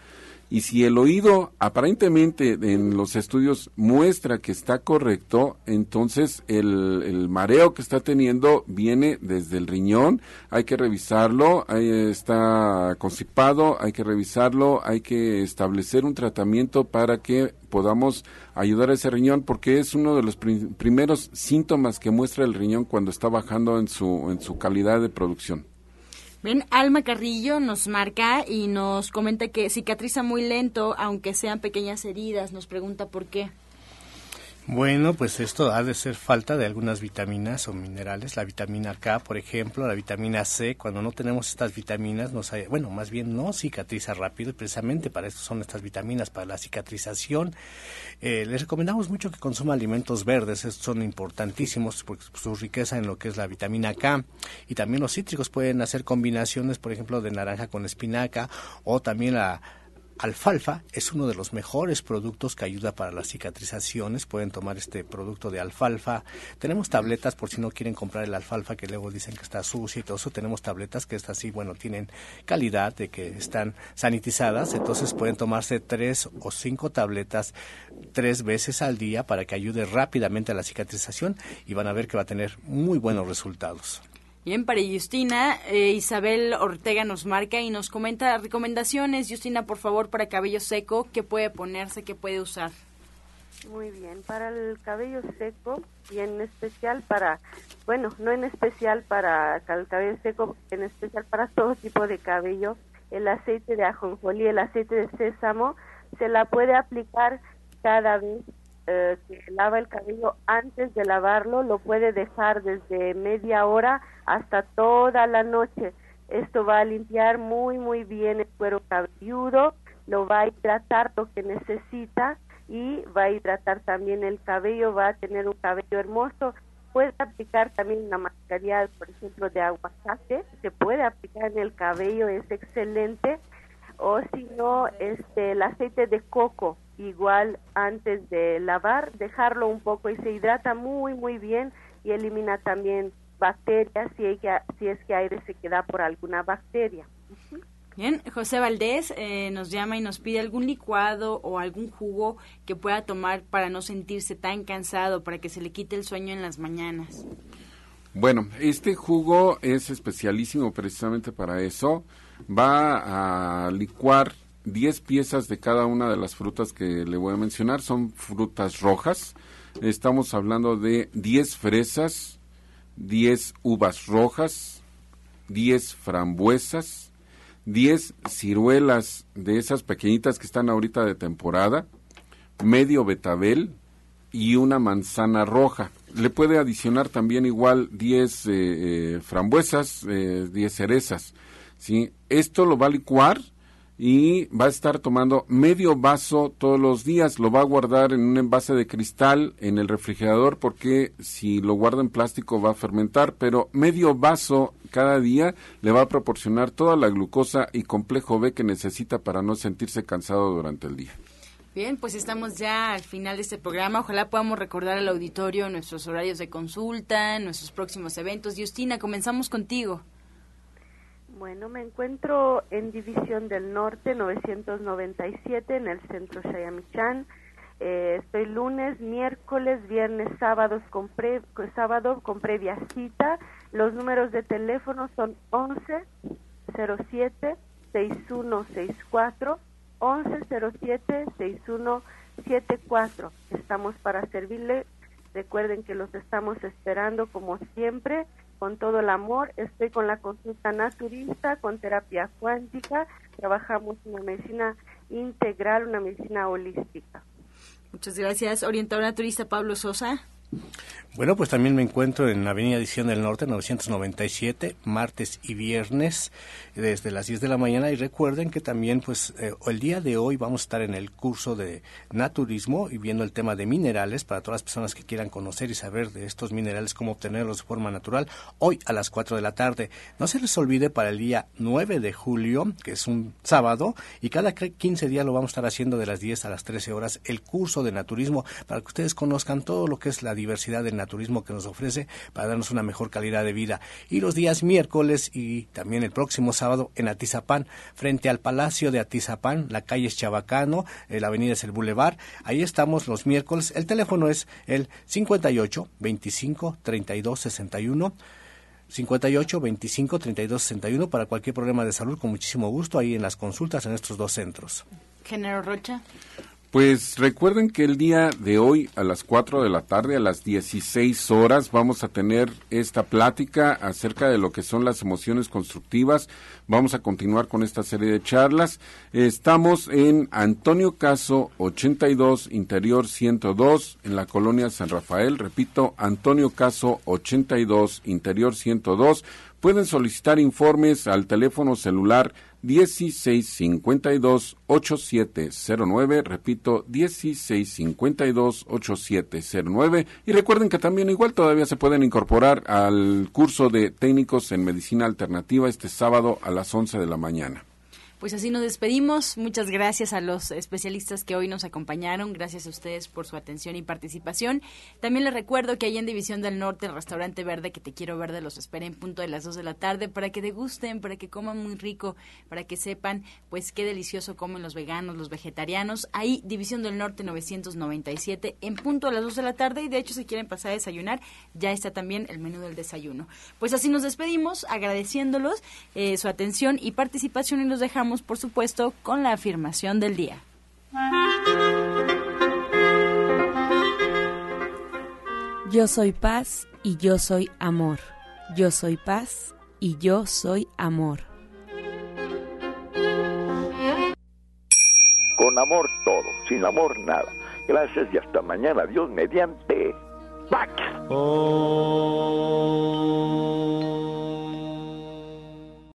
Y si el oído aparentemente en los estudios muestra que está correcto, entonces el, mareo que está teniendo viene desde el riñón, hay que revisarlo, está constipado, hay que revisarlo, hay que establecer un tratamiento para que podamos ayudar a ese riñón porque es uno de los primeros síntomas que muestra el riñón cuando está bajando en su, en su calidad de producción. Ven, Alma Carrillo nos marca y nos comenta que cicatriza muy lento, aunque sean pequeñas heridas. Nos pregunta por qué. Bueno, pues esto ha de ser falta de algunas vitaminas o minerales. La vitamina K, por ejemplo, la vitamina C, cuando no tenemos estas vitaminas, nos bueno, más bien no cicatriza rápido, precisamente para eso son estas vitaminas, para la cicatrización. Eh, les recomendamos mucho que consuma alimentos verdes, estos son importantísimos por su riqueza en lo que es la vitamina K. Y también los cítricos pueden hacer combinaciones, por ejemplo, de naranja con espinaca o también la alfalfa es uno de los mejores productos que ayuda para las cicatrizaciones. Pueden tomar este producto de alfalfa. Tenemos tabletas por si no quieren comprar el alfalfa que luego dicen que está sucio y todo eso. Tenemos tabletas que estas sí, bueno, tienen calidad de que están sanitizadas. Entonces pueden tomarse tres o cinco tabletas tres veces al día para que ayude rápidamente a la cicatrización y van a ver que va a tener muy buenos resultados. Bien, para Justina, eh, Isabel Ortega nos marca y nos comenta recomendaciones. Justina, por favor, para cabello seco, ¿qué puede ponerse, qué puede usar? Muy bien, para el cabello seco y en especial para, bueno, no en especial para el cabello seco, en especial para todo tipo de cabello, el aceite de ajonjolí, el aceite de sésamo, se la puede aplicar cada vez eh, que lava el cabello antes de lavarlo, lo puede dejar desde media hora hasta toda la noche. Esto va a limpiar muy, muy bien el cuero cabelludo, lo va a hidratar lo que necesita y va a hidratar también el cabello, va a tener un cabello hermoso. Puede aplicar también una mascarilla, por ejemplo, de aguacate, se puede aplicar en el cabello, es excelente. O si no, este, el aceite de coco, igual antes de lavar, dejarlo un poco y se hidrata muy, muy bien y elimina también bacterias si, ella, si es que aire se queda por alguna bacteria. Bien, José Valdés eh, nos llama y nos pide algún licuado o algún jugo que pueda tomar para no sentirse tan cansado, para que se le quite el sueño en las mañanas. Bueno, este jugo es especialísimo precisamente para eso. Va a licuar 10 piezas de cada una de las frutas que le voy a mencionar. Son frutas rojas. Estamos hablando de 10 fresas, 10 uvas rojas, 10 frambuesas, 10 ciruelas de esas pequeñitas que están ahorita de temporada, medio betabel y una manzana roja. Le puede adicionar también igual 10 eh, eh, frambuesas, 10 eh, cerezas. ¿sí? Esto lo va a licuar y va a estar tomando medio vaso todos los días. Lo va a guardar en un envase de cristal en el refrigerador porque si lo guarda en plástico va a fermentar, pero medio vaso cada día le va a proporcionar toda la glucosa y complejo B que necesita para no sentirse cansado durante el día. Bien, pues estamos ya al final de este programa. Ojalá podamos recordar al auditorio nuestros horarios de consulta, nuestros próximos eventos. Justina, comenzamos contigo. Bueno, me encuentro en División del Norte 997 en el centro Shayamichan. Eh, estoy lunes, miércoles, viernes, sábados con sábado con previa cita. Los números de teléfono son 11 07 6164 11 07 6174. Estamos para servirle. Recuerden que los estamos esperando como siempre con todo el amor. Estoy con la consulta naturista, con terapia cuántica. Trabajamos una medicina integral, una medicina holística. Muchas gracias. Orientador naturista Pablo Sosa. Bueno, pues también me encuentro en Avenida Edición del Norte 997, martes y viernes, desde las 10 de la mañana. Y recuerden que también, pues, eh, el día de hoy vamos a estar en el curso de naturismo y viendo el tema de minerales para todas las personas que quieran conocer y saber de estos minerales, cómo obtenerlos de forma natural, hoy a las 4 de la tarde. No se les olvide para el día 9 de julio, que es un sábado, y cada 15 días lo vamos a estar haciendo de las 10 a las 13 horas, el curso de naturismo, para que ustedes conozcan todo lo que es la diversidad del naturismo que nos ofrece para darnos una mejor calidad de vida. Y los días miércoles y también el próximo sábado en Atizapán, frente al Palacio de Atizapán, la calle es Chabacano, eh, la avenida es el Boulevard. Ahí estamos los miércoles. El teléfono es el 58 25 32 61. 58 25 32 61 para cualquier problema de salud con muchísimo gusto ahí en las consultas en estos dos centros. Género Rocha. Pues recuerden que el día de hoy a las 4 de la tarde, a las 16 horas, vamos a tener esta plática acerca de lo que son las emociones constructivas. Vamos a continuar con esta serie de charlas. Estamos en Antonio Caso 82, Interior 102, en la colonia San Rafael. Repito, Antonio Caso 82, Interior 102. Pueden solicitar informes al teléfono celular 1652-8709, repito, 1652-8709. Y recuerden que también igual todavía se pueden incorporar al curso de técnicos en medicina alternativa este sábado a las 11 de la mañana. Pues así nos despedimos. Muchas gracias a los especialistas que hoy nos acompañaron. Gracias a ustedes por su atención y participación. También les recuerdo que ahí en División del Norte, el restaurante verde que te quiero verde los espera en punto de las 2 de la tarde para que degusten, para que coman muy rico, para que sepan pues qué delicioso comen los veganos, los vegetarianos. Ahí División del Norte 997 en punto de las 2 de la tarde y de hecho si quieren pasar a desayunar ya está también el menú del desayuno. Pues así nos despedimos agradeciéndolos eh, su atención y participación y los dejamos por supuesto, con la afirmación del día. Yo soy paz y yo soy amor. Yo soy paz y yo soy amor. Con amor todo, sin amor nada. Gracias y hasta mañana. Dios mediante. Pax. Oh.